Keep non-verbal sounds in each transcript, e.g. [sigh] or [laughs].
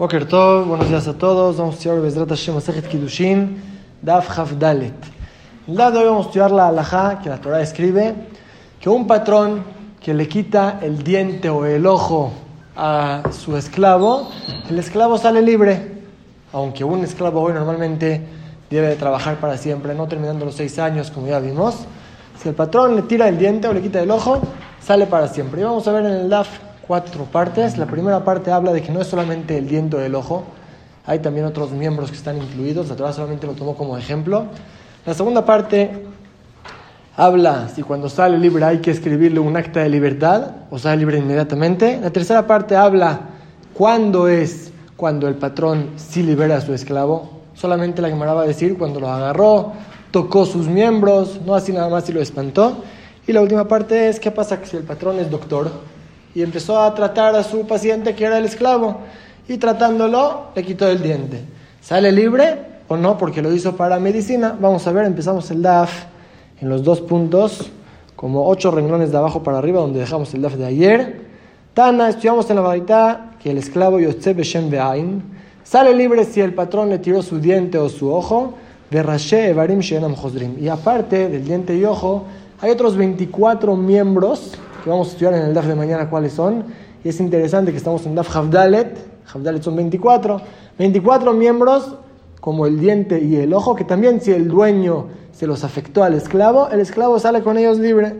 Boker Tov, buenos días a todos. Vamos a estudiar Bezrat Hashem Masechet Kiddushin, Daf Hafdalet. El día de hoy vamos a estudiar la halajá que la Torah escribe, que un patrón que le quita el diente o el ojo a su esclavo, el esclavo sale libre. Aunque un esclavo hoy normalmente debe de trabajar para siempre, no terminando los seis años como ya vimos. Si el patrón le tira el diente o le quita el ojo, sale para siempre. Y vamos a ver en el Daf cuatro partes. La primera parte habla de que no es solamente el diente del ojo, hay también otros miembros que están incluidos. La Torah solamente lo tomó como ejemplo. La segunda parte habla si cuando sale libre hay que escribirle un acta de libertad o sale libre inmediatamente. La tercera parte habla cuándo es cuando el patrón sí libera a su esclavo. Solamente la Gemara va a decir cuando lo agarró, tocó sus miembros, no así nada más y lo espantó. Y la última parte es qué pasa si el patrón es doctor y empezó a tratar a su paciente que era el esclavo y tratándolo le quitó el diente. ¿Sale libre o no? Porque lo hizo para medicina. Vamos a ver, empezamos el DAF en los dos puntos, como ocho renglones de abajo para arriba, donde dejamos el DAF de ayer. Tana, estudiamos en la varita que el esclavo Yotze Beshem Be'ain sale libre si el patrón le tiró su diente o su ojo. Evarim Y aparte del diente y ojo, hay otros 24 miembros que vamos a estudiar en el DAF de mañana cuáles son. Y es interesante que estamos en DAF Havdalet. Havdalet son 24. 24 miembros como el diente y el ojo, que también si el dueño se los afectó al esclavo, el esclavo sale con ellos libre.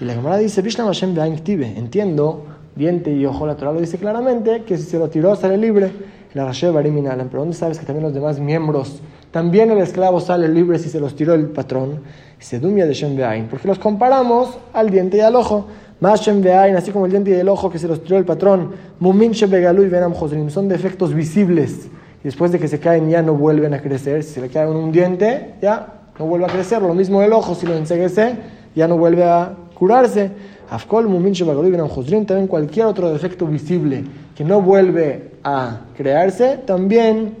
Y la Gemara dice, Hashem entiendo, diente y ojo, la Torah lo dice claramente, que si se lo tiró sale libre. La Rashe Bariminalan, pero ¿dónde sabes que también los demás miembros, también el esclavo sale libre si se los tiró el patrón? Se dumia de Shem porque los comparamos al diente y al ojo. Mashem Beain, así como el diente y el ojo que se los tiró el patrón, Mumin Begalu y Benam son defectos visibles. Después de que se caen ya no vuelven a crecer. Si se le cae un diente, ya no vuelve a crecer. Lo mismo el ojo, si lo enseguece, ya no vuelve a curarse. Afkol Mumin Begalu y Benam también cualquier otro defecto visible que no vuelve a crearse, también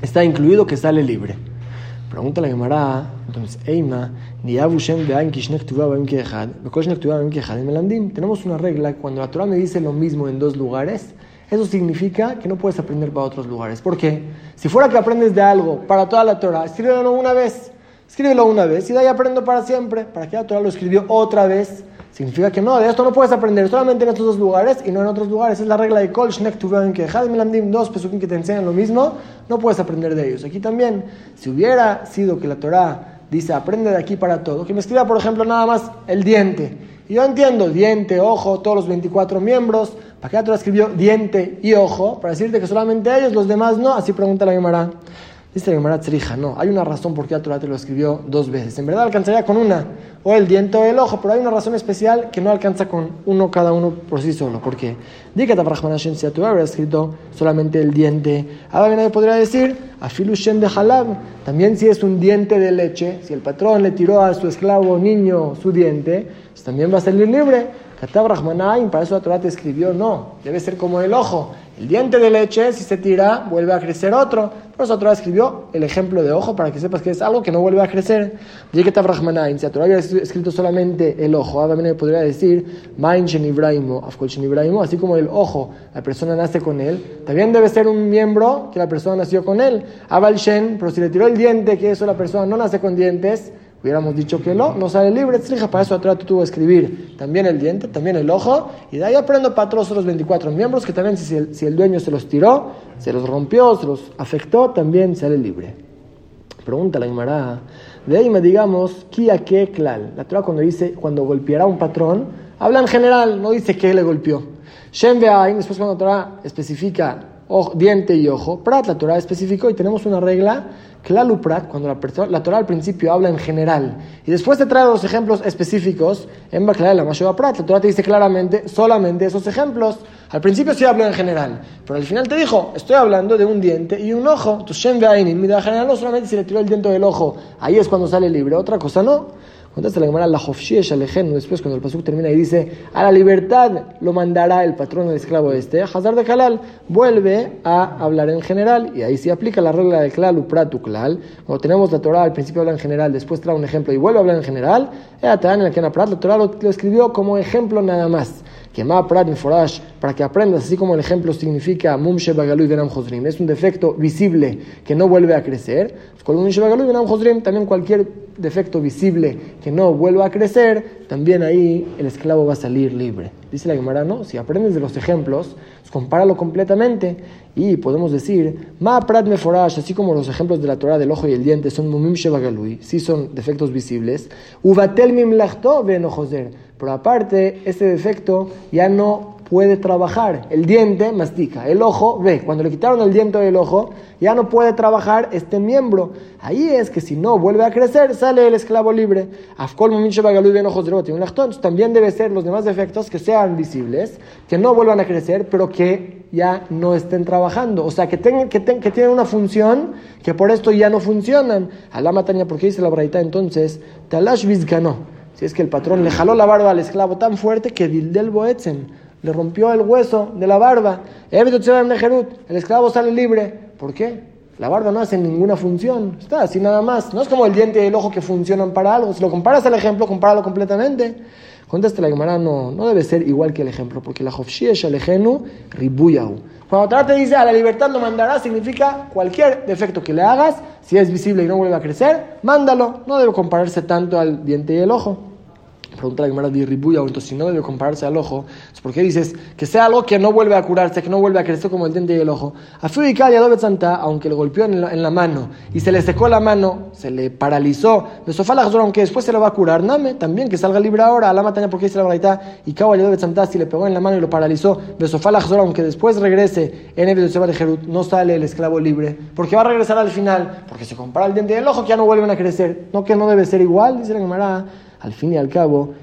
está incluido que sale libre. Pregunta la Gemara, entonces, Eima, tenemos una regla, cuando la Torah me dice lo mismo en dos lugares, eso significa que no puedes aprender para otros lugares. ¿Por qué? Si fuera que aprendes de algo para toda la Torah, escríbelo una vez, escríbelo una vez y de ahí aprendo para siempre. ¿Para qué la Torah lo escribió otra vez? Significa que no, de esto no puedes aprender solamente en estos dos lugares y no en otros lugares. Es la regla de Kol Shnek que Melandim, dos pesukim que te enseñan lo mismo, no puedes aprender de ellos. Aquí también, si hubiera sido que la Torah dice aprende de aquí para todo, que me escriba, por ejemplo, nada más el diente. Y yo entiendo, diente, ojo, todos los 24 miembros. ¿Para qué la Torah escribió diente y ojo? Para decirte que solamente ellos, los demás no. Así pregunta la Gemara. Dice Gemara Tzrija, no, hay una razón por qué la Torah te lo escribió dos veces. En verdad alcanzaría con una, o el diente o el ojo, pero hay una razón especial que no alcanza con uno cada uno por sí solo. ¿Por qué? Dice que si la Torah hubiera escrito solamente el diente, ahora nadie podría decir, afilu shen de halab, también si es un diente de leche, si el patrón le tiró a su esclavo niño su diente, pues también va a salir libre. Katab para eso la Torah te escribió, no, debe ser como el ojo. El diente de leche, si se tira, vuelve a crecer otro. Por eso la Torah escribió el ejemplo de ojo para que sepas que es algo que no vuelve a crecer. Si la Torah hubiera escrito solamente el ojo, ahora también podría decir, así como el ojo, la persona nace con él, también debe ser un miembro que la persona nació con él. Abal Shen, pero si le tiró el diente, que eso la persona no nace con dientes, Hubiéramos dicho que no, no sale libre, para eso atrás tuvo que escribir también el diente, también el ojo, y de ahí aprendo para todos los 24 miembros, que también si el, si el dueño se los tiró, se los rompió, se los afectó, también sale libre. Pregunta la Imara, de ahí me digamos, kia que klal. La Torah cuando dice, cuando golpeará un patrón, habla en general, no dice que le golpeó. Shem después cuando la Torah especifica diente y ojo, prat, la Torah especificó y tenemos una regla Prat, cuando la, la Torah al principio habla en general y después te trae los ejemplos específicos, en Bakla la Prat, la Torah te dice claramente solamente esos ejemplos. Al principio sí habló en general, pero al final te dijo, estoy hablando de un diente y un ojo. Tu Shem mira general no solamente si le tiró el diente del ojo, ahí es cuando sale libre, otra cosa no. Contesta la Gemara, la después cuando el pasuk termina y dice, a la libertad lo mandará el patrón del esclavo este, Hazar de Kalal vuelve a hablar en general y ahí se aplica la regla de Klal Upratu Klal. Cuando tenemos la Torah, al principio habla en general, después trae un ejemplo y vuelve a hablar en general, la Torah lo, escribió como ejemplo nada más. Que forash, para que aprendas, así como el ejemplo significa mum y venam josrim, es un defecto visible que no vuelve a crecer. También cualquier defecto visible que no vuelva a crecer, también ahí el esclavo va a salir libre. Dice la Gemara, no, si aprendes de los ejemplos, compáralo completamente y podemos decir, ma prat meforash, así como los ejemplos de la Torah del ojo y el diente son mumim shevagalui, sí son defectos visibles, uvatel mim lachto pero aparte, ese defecto ya no puede trabajar. El diente mastica, el ojo ve. Cuando le quitaron el diente del ojo, ya no puede trabajar este miembro. Ahí es que si no vuelve a crecer, sale el esclavo libre. Entonces también debe ser los demás defectos que sean visibles, que no vuelvan a crecer, pero que ya no estén trabajando. O sea, que, tengan, que, tienen una función que por esto ya no funcionan. Alá mataña, porque dice la braita entonces, talash vizgano. Si es que el patrón le jaló la barba al esclavo tan fuerte que Dildel Boetzen le rompió el hueso de la barba. El esclavo sale libre. ¿Por qué? La barba no hace ninguna función. Está así nada más. No es como el diente y el ojo que funcionan para algo. Si lo comparas al ejemplo, compáralo completamente. Contesta la Gemara, no, no debe ser igual que el ejemplo, porque la Hofshi es Alejenu Ribuyau. Cuando Torah te dice a la libertad lo mandará, significa cualquier defecto que le hagas, si es visible y no vuelve a crecer, mándalo. No debe compararse tanto al diente y el ojo pregunta la Gemara de Ribuya, entonces si no debe compararse al ojo, ¿por qué dices que sea algo que no vuelve a curarse, que no vuelve a crecer como el diente y el ojo? A Santa, aunque le golpeó en la, mano y se le secó la mano, se le paralizó, de sofá aunque después se lo va a curar, Name, también que salga libre ahora, a la mataña porque dice la verdad, y Kawa Santa, si le pegó en la mano y lo paralizó, de sofá aunque después regrese en el de Jerut, no sale el esclavo libre, porque va a regresar al final, porque se compara el diente y el ojo que ya no vuelven a crecer, no que no debe ser igual, dice la Gemara al fin y al cabo,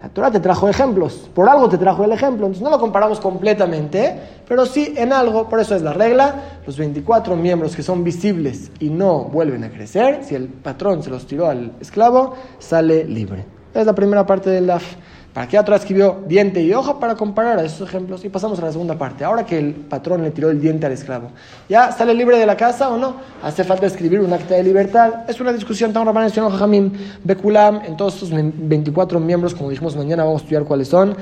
la Torah te trajo ejemplos, por algo te trajo el ejemplo, entonces no lo comparamos completamente, pero sí en algo, por eso es la regla, los 24 miembros que son visibles y no vuelven a crecer, si el patrón se los tiró al esclavo, sale libre. Es la primera parte del DAF. ¿Para qué otra escribió diente y ojo? Para comparar a esos ejemplos. Y pasamos a la segunda parte. Ahora que el patrón le tiró el diente al esclavo, ¿ya sale libre de la casa o no? Hace falta escribir un acta de libertad. Es una discusión tan rabana en Jamim, Bekulam, en todos estos 24 miembros, como dijimos mañana, vamos a estudiar cuáles son.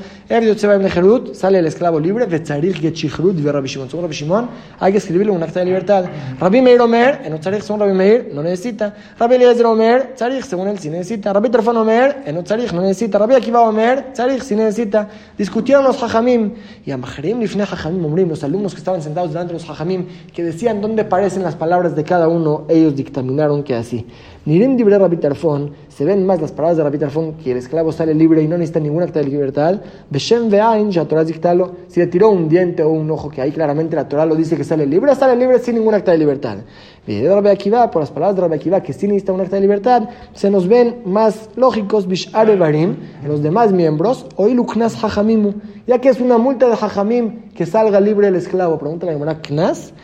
Sale el esclavo libre. Según Rabbi Shimon, hay que escribirle un acta de libertad. Rabbi Meir Omer, en Otzarich, según Rabbi Meir, no necesita. Rabbi Eliezer Omer, Tzarich, según él, sí necesita. Rabbi Trofan Omer, en Otzarich, no necesita. Rabbi Akiva Omer, si necesita. Discutieron los hajamim. Y a Maharim hajamim, los alumnos que estaban sentados delante de los hajamim, que decían dónde parecen las palabras de cada uno, ellos dictaminaron que así. Nirim libre Rabbi Tarfon, se ven más las palabras de Rabbi Tarfon, que el esclavo sale libre y no necesita ningún acta de libertad. Beshem Veain, ya Torah dictalo, si le tiró un diente o un ojo, que ahí claramente la Torah lo dice que sale libre, sale libre sin ningún acta de libertad. De Rabbi por las palabras de Rabbi Akiva, que sí necesita un acta de libertad, se nos ven más lógicos, Bishar en los demás miembros, o Iluknas Hajamimu, ya que es una multa de Hajamim que salga libre el esclavo. Pregunta la Gemara, ¿Knas?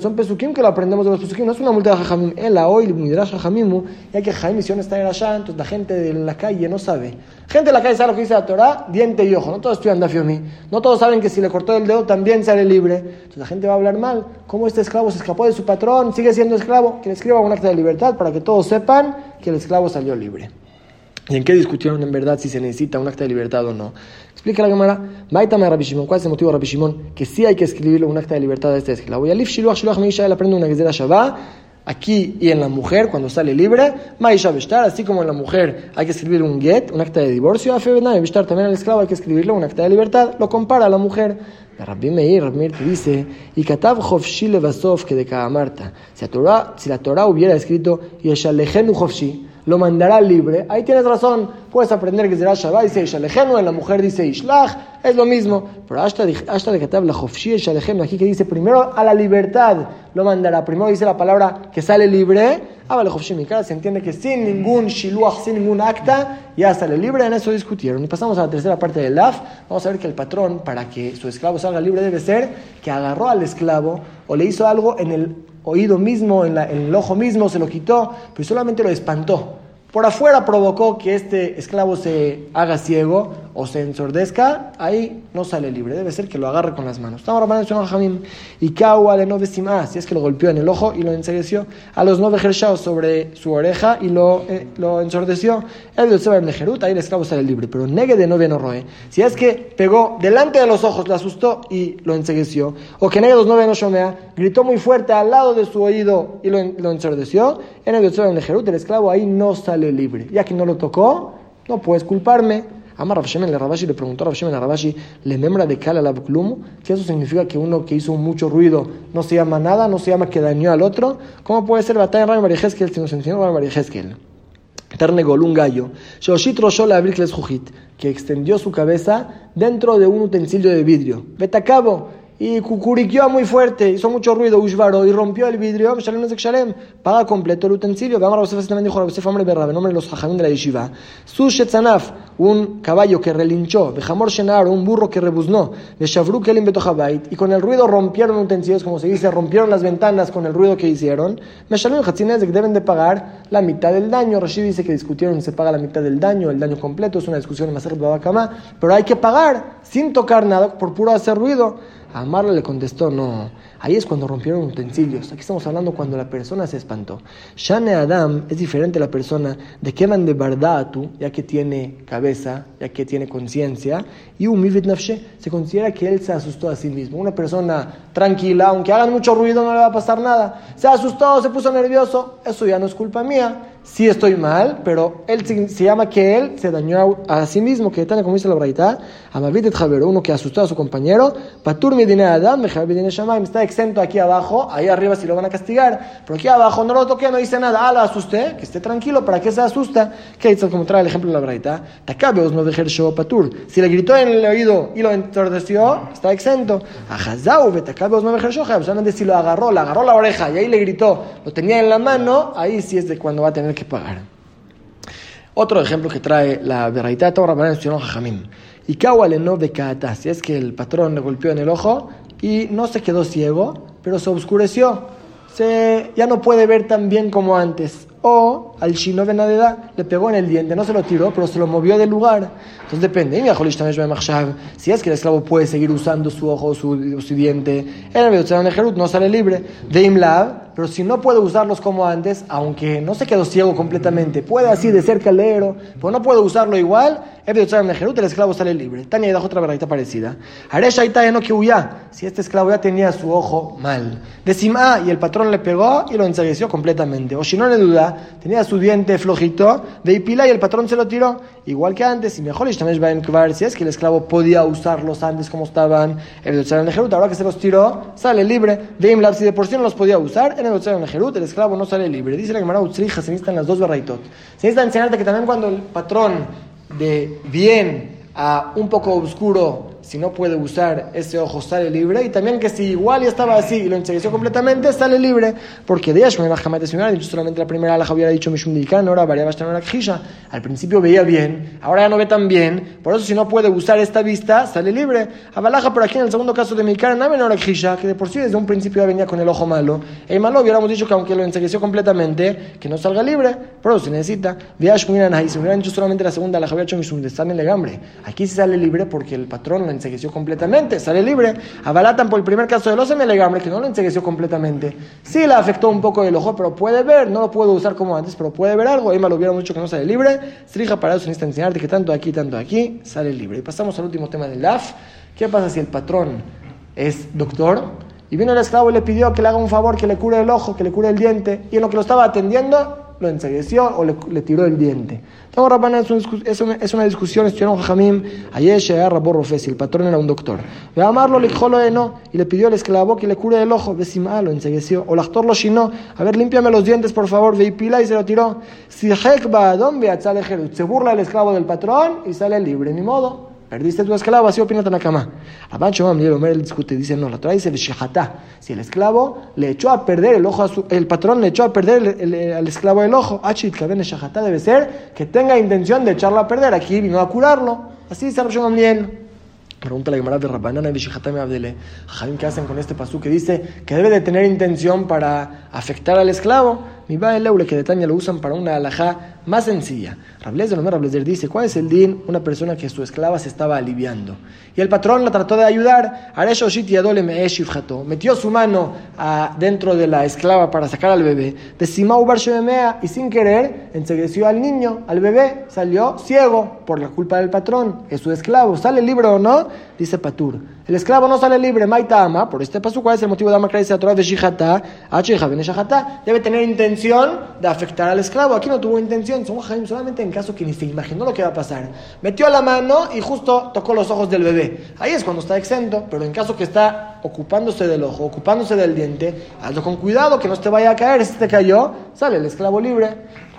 Son pesukim que lo aprendemos de los pesukim, no es una multa de Jajamim, la hoy, midrash Jajamimu, ya que Jaim misión está en allá, entonces la gente de la calle no sabe. Gente de la calle sabe lo que dice la Torah, diente y ojo, no todos estudian Dafiomi, no todos saben que si le cortó el dedo también sale libre, entonces la gente va a hablar mal, ¿cómo este esclavo se escapó de su patrón, sigue siendo esclavo? Que le escriba un acta de libertad para que todos sepan que el esclavo salió libre. ¿Y en qué discutieron en verdad si se necesita un acta de libertad o no? Explica la Gemara, Maitame Rabbi Shimon, ¿cuál es el motivo de Rabbi Shimon? Que sí hay que escribirle un acta de libertad a este esclavo. Y Alif Shiluach Shiluach Meisha, él aprende una Gezerah Shabbat, aquí y en la mujer, cuando sale libre, Maisha Beshtar, así como en la mujer hay que escribir un get, un acta de divorcio, a Febena y Beshtar también al esclavo hay que escribirle un acta de libertad, lo compara a la mujer. Rabbi Meir, Rabbi Meir te dice, y Katav Chofshi Levasov que de Marta, si la Torah, hubiera escrito, Yeshalejenu Chofshi, lo mandará libre. Ahí tienes razón, puedes aprender que será Shabbat, dice Ishalejenu, la mujer dice Ishlach, es lo mismo. Pero hasta de que la Ishalejenu, aquí que dice primero a la libertad lo mandará. Primero dice la palabra que sale libre, Abale Hofshi Mikara, se entiende que sin ningún Shiluach, sin ningún acta, ya sale libre. En eso discutieron. Y pasamos a la tercera parte del LAF. Vamos a ver que el patrón, para que su esclavo salga libre, debe ser que agarró al esclavo o le hizo algo en el oído mismo, en, el ojo mismo, se lo quitó, pero solamente lo espantó. por afuera provocó que este esclavo se haga ciego o se ensordezca, ahí no sale libre. Debe ser que lo agarre con las manos. Y si es que lo golpeó en el ojo y lo ensegueció a los nueve gershaos sobre su oreja y lo, eh, lo ensordeció. El en ahí el esclavo sale libre. Pero negue de novia no roe. Si es que pegó delante de los ojos, lo asustó y lo ensegueció. O que negue los nueve no shomea, gritó muy fuerte al lado de su oído y lo, lo ensordeció. En el en Nejerut, el esclavo ahí no sale libre. Ya que no lo tocó, no puedes culparme. Amar Rav le Rabashi le preguntó a Rav Shemen Rabashi, ¿le membra de Kala la que eso significa que uno que hizo mucho ruido no se llama nada, no se llama que dañó al otro. ¿Cómo puede ser batalla Rabbi María si nos enseñó Rabbi María Heskel? Ternegol, un gallo, Shoshit Jujit, que extendió su cabeza dentro de un utensilio de vidrio. Betacabo, y cucuriqueó muy fuerte, hizo mucho ruido, Ushvaro, y rompió el vidrio, paga completo el utensilio. A Yosef también dijo Yosef Amre Berra, nombre los jajamín de la yeshiva. Su Shetzanaf, un caballo que relinchó, Bejamor Shenar, un burro que rebuznó, de Shavru Kelim Betohabait, y con el ruido rompieron utensilios, como se dice, rompieron las ventanas con el ruido que hicieron. Hatzinez que deben de pagar la mitad del daño. Rashi dice que discutieron se paga la mitad del daño, el daño completo, es una discusión en Maser Babakama, pero hay que pagar sin tocar nada por puro hacer ruido. A Marla le contestó, no, ahí es cuando rompieron utensilios. Aquí estamos hablando cuando la persona se espantó. Shane Adam es diferente a la persona de que van de tú, ya que tiene cabeza, ya que tiene conciencia, y un Mivit Nafshe se considera que él se asustó a sí mismo. Una persona tranquila, aunque hagan mucho ruido, no le va a pasar nada. Se asustó, se puso nervioso, eso ya no es culpa mía sí estoy mal, pero él se, llama que él se dañó a, sí mismo, que está como dice la braita, Amavit et uno que asustó a su compañero, Patur mi Adam, está exento aquí abajo, ahí arriba si lo van a castigar, pero aquí abajo no lo toqué, no dice nada, ah, la asusté, que esté tranquilo, ¿para qué se asusta? Que dice como trae el ejemplo de la braita, Takabeos no dejer show Patur, si le gritó en el oído y lo entordeció, está exento, Ajazau, Takabeos no dejer show, solamente si lo agarró, le agarró la oreja y ahí le gritó, lo tenía en la mano, ahí sí es de cuando va a tener que pagar. Otro ejemplo que trae la Beraita Torah mencionó Jajamim. Y no de si es que el patrón le golpeó en el ojo y no se quedó ciego, pero se oscureció. Se, ya no puede ver tan bien como antes. O al chino Benadeda le pegó en el diente, no se lo tiró, pero se lo movió del lugar. Entonces depende. Si es que el esclavo puede seguir usando su ojo o su, su diente, el no sale libre. De Imlab, pero si no puede usarlos como antes, aunque no se quedó ciego completamente, puede así de cerca leer, pero no puede usarlo igual, el esclavo sale libre. Tania da otra verdad parecida. no si este esclavo ya tenía su ojo mal. Decima y el patrón le pegó y lo ensegueció completamente. O si no le duda, tenía su diente flojito, de Ipila y el patrón se lo tiró, igual que antes, y mejor si es que el esclavo podía usarlos antes como estaban, ahora que se los tiró, sale libre. De si de por sí no los podía usar, el esclavo no sale libre. Dice la Gemara Utzrija, se necesitan las dos barraitot. Se necesita enseñarte que también cuando el patrón de bien a un poco oscuro si no puede usar ese ojo, sale libre. Y también que si igual ya estaba así y lo ensegueció completamente, sale libre. Porque de Yashma de dicho solamente la primera la hubiera dicho Mishum ahora variaba hasta una Al principio veía bien, ahora ya no ve tan bien. Por eso, si no puede usar esta vista, sale libre. Abalaja por aquí en el segundo caso de Mikana, no menor que de por sí desde un principio ya venía con el ojo malo. El malo hubiéramos dicho que aunque lo ensegueció completamente, que no salga libre. Por eso se necesita. De y si hubieran dicho solamente la segunda la hubiera dicho Mishum de el legambre. Aquí sí sale libre porque el patrón ensegueció completamente, sale libre. Abalatan por el primer caso de los legambre, que no lo ensegueció completamente. Sí le afectó un poco el ojo, pero puede ver, no lo puedo usar como antes, pero puede ver algo. Emma lo hubiera mucho que no sale libre. Strija para eso necesita enseñarte que tanto aquí, tanto aquí, sale libre. Y pasamos al último tema del LAF. ¿Qué pasa si el patrón es doctor? Y vino el esclavo y le pidió que le haga un favor, que le cure el ojo, que le cure el diente. Y en lo que lo estaba atendiendo, lo ensegueció o le, tiró el diente. es, una, es una discusión, estuvieron Jamim, Ayesh, Rabbo Rofesi, el patrón era un doctor. Ve a amarlo, le dijo no, y le pidió al esclavo que le cure el ojo, Besima, lo ensegueció. O el actor lo shinó, a ver, límpiame los dientes, por favor, ve y pila y se lo tiró. Si se burla el esclavo del patrón y sale libre, ni modo. Perdiste tu esclavo, así opina Tanakama. Abancho Omer discute, dice, no, la Torah dice, si el esclavo le echó a perder el ojo, a su, el patrón le echó a perder el, al esclavo el ojo, Kaben debe ser que tenga intención de echarlo a perder, aquí vino a curarlo. Así dice Rabshon Gamliel. Pregunta la Gemara de Rabbanana y Abdele. ¿qué hacen con este pasú que dice que debe de tener intención para afectar al esclavo? Mi va el que de Tania lo usan para una alajá más sencilla. Rablezer, no Rablezer dice, ¿cuál es el din? Una persona que su esclava se estaba aliviando. Y el patrón la trató de ayudar. Metió su mano dentro de la esclava para sacar al bebé. Y sin querer, ensegueció al niño, al bebé. Salió ciego por la culpa del patrón. Es su esclavo. ¿Sale libre o no? Dice Patur. El esclavo no sale libre, Maita ama, por este paso, ¿cuál es el motivo de Amar a de Shihata? Debe tener intención de afectar al esclavo. Aquí no tuvo intención, solamente en caso que ni se imaginó lo que va a pasar. Metió la mano y justo tocó los ojos del bebé. Ahí es cuando está exento, pero en caso que está ocupándose del ojo, ocupándose del diente, hazlo con cuidado que no te vaya a caer. Si te cayó, sale el esclavo libre.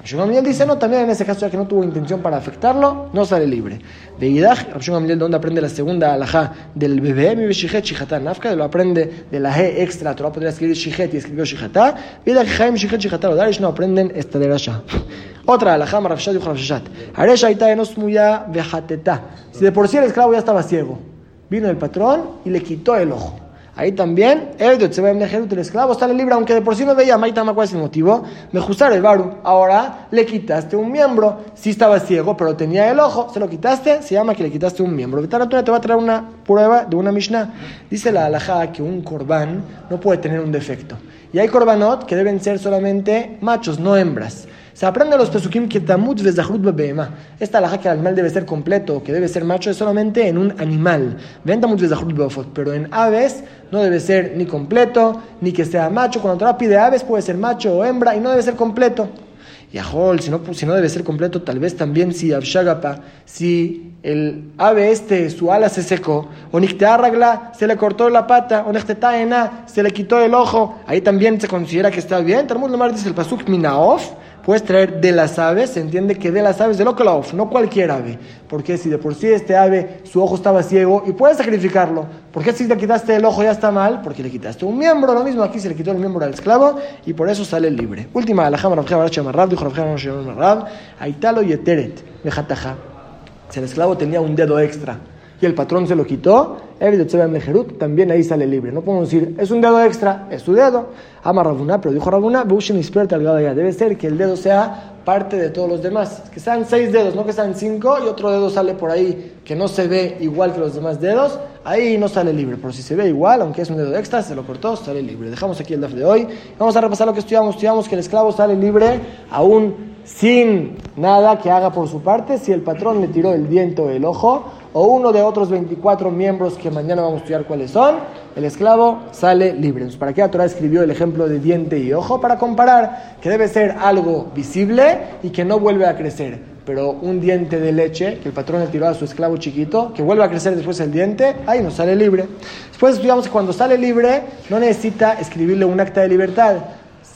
Rabshon dice, no, también en ese caso, ya que no tuvo intención para afectarlo, no sale libre. De Idach, Rabshon ¿de dónde aprende la segunda alajá del bebé? Mi Shichet, Shichatá, Nafka, lo aprende de la G extra, Torah podría escribir Shichet y escribió Shichatá. Vidach, Jaim, Shichet, Shichatá, Darish no aprenden esta de allá. [laughs] Otra alajá, Marafshat y Rabshat. Haresha, Ita, Enosmuya, Vejateta. Si de por sí el esclavo ya estaba ciego, vino el patrón y le quitó el ojo. Ahí también, el esclavo sale libre, aunque de por sí no veía, Maitama, ¿cuál es el motivo? Me gustar el baru. Ahora le quitaste un miembro. Si estaba ciego, pero tenía el ojo, se lo quitaste, se llama que le quitaste un miembro. te va a traer una prueba de una Mishnah. Dice la alajá que un corbán no puede tener un defecto. Y hay korbanot que deben ser solamente machos, no hembras. Se aprende los pesukim que tamut vezahrut bebema. Esta alhaja que el animal debe ser completo, que debe ser macho, es solamente en un animal. Ven tamut vezahrut bebafot. Pero en aves no debe ser ni completo, ni que sea macho. Cuando te pide aves puede ser macho o hembra y no debe ser completo. Y Ajol, si no, si no debe ser completo, tal vez también si Abshagapa, si el ave este, su ala se secó, o Niktearragla se le cortó la pata, o Nechtetaena se le quitó el ojo, ahí también se considera que está bien. Talmud Lomar dice el Pasuk Minaof, puedes traer de las aves, se entiende que de las aves de Lokalaof, no cualquier ave. Porque si de por sí este ave, su ojo estaba ciego y puedes sacrificarlo, ¿por qué si le quitaste el ojo ya está mal? Porque le quitaste un miembro, lo mismo aquí se le quitó el miembro al esclavo y por eso sale libre. Última, la jama Rab, dijo Rab, Aitalo el esclavo tenía un dedo extra y el patrón se lo quitó, también ahí sale libre. No podemos decir, es un dedo extra, es su dedo. Ama Rabuna, pero dijo Rabuna, debe ser que el dedo sea parte de todos los demás. Que sean seis dedos, no que sean cinco y otro dedo sale por ahí que no se ve igual que los demás dedos, ahí no sale libre. Pero si se ve igual, aunque es un dedo extra, se lo cortó, sale libre. Dejamos aquí el DAF de hoy. Vamos a repasar lo que estudiamos. Estudiamos que el esclavo sale libre aún sin nada que haga por su parte si el patrón le tiró el diente o el ojo o uno de otros 24 miembros que mañana vamos a estudiar cuáles son, el esclavo sale libre. Entonces, ¿para qué la Torah escribió el ejemplo de diente y ojo? Para comparar que debe ser algo visible y que no vuelve a crecer. Pero un diente de leche que el patrón le tiró a su esclavo chiquito, que vuelve a crecer después el diente, ahí no sale libre. Después estudiamos que cuando sale libre no necesita escribirle un acta de libertad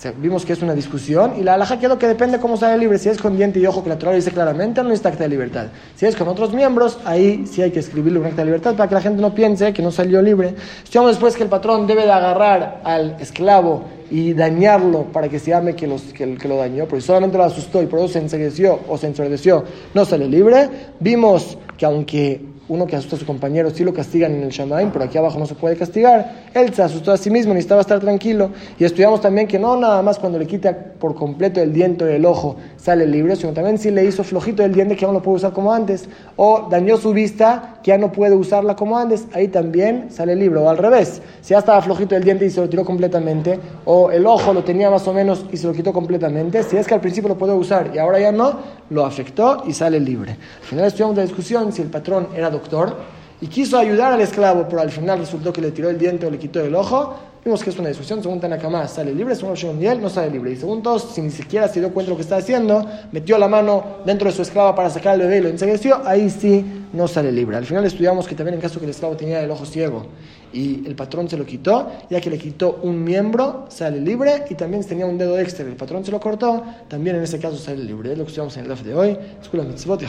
vimos que es una discusión y la alhaja quedó que depende cómo sale libre. Si es con diente y ojo, que la Torah dice claramente, no necesita acta de libertad. Si es con otros miembros, ahí sí hay que escribirle un acta de libertad para que la gente no piense que no salió libre. Estudiamos después que el patrón debe de agarrar al esclavo y dañarlo para que se llame que, los, que, que lo dañó, porque solamente lo asustó y por eso se ensegueció o se ensordeció, no sale libre. Vimos que aunque uno que asusta a su compañero, sí lo castigan en el Shamaim, pero aquí abajo no se puede castigar. Él se asustó a sí mismo, necesitaba estar tranquilo. Y estudiamos también que no nada más cuando le quita por completo el diente del ojo sale libre, sino también si le hizo flojito el diente que no lo puede usar como antes, o dañó su vista que ya no puede usarla como antes, ahí también sale libre. O al revés, si ya estaba flojito el diente y se lo tiró completamente, o el ojo lo tenía más o menos y se lo quitó completamente, si es que al principio lo puede usar y ahora ya no, lo afectó y sale libre. Al final estudiamos la discusión si el patrón era doctor y quiso ayudar al esclavo, pero al final resultó que le tiró el diente o le quitó el ojo. Vimos que es una discusión. Según Tanakama, sale libre. Según Shimon no sale libre. Y según todos, si ni siquiera se dio cuenta de lo que está haciendo, metió la mano dentro de su esclava para sacar el bebé y lo ensegueció, ahí sí no sale libre. Al final estudiamos que también en caso que el esclavo tenía el ojo ciego y el patrón se lo quitó, ya que le quitó un miembro, sale libre. Y también tenía un dedo extra el patrón se lo cortó, también en ese caso sale libre. Es lo que estudiamos en el DAF de hoy. Escuela mitzvot y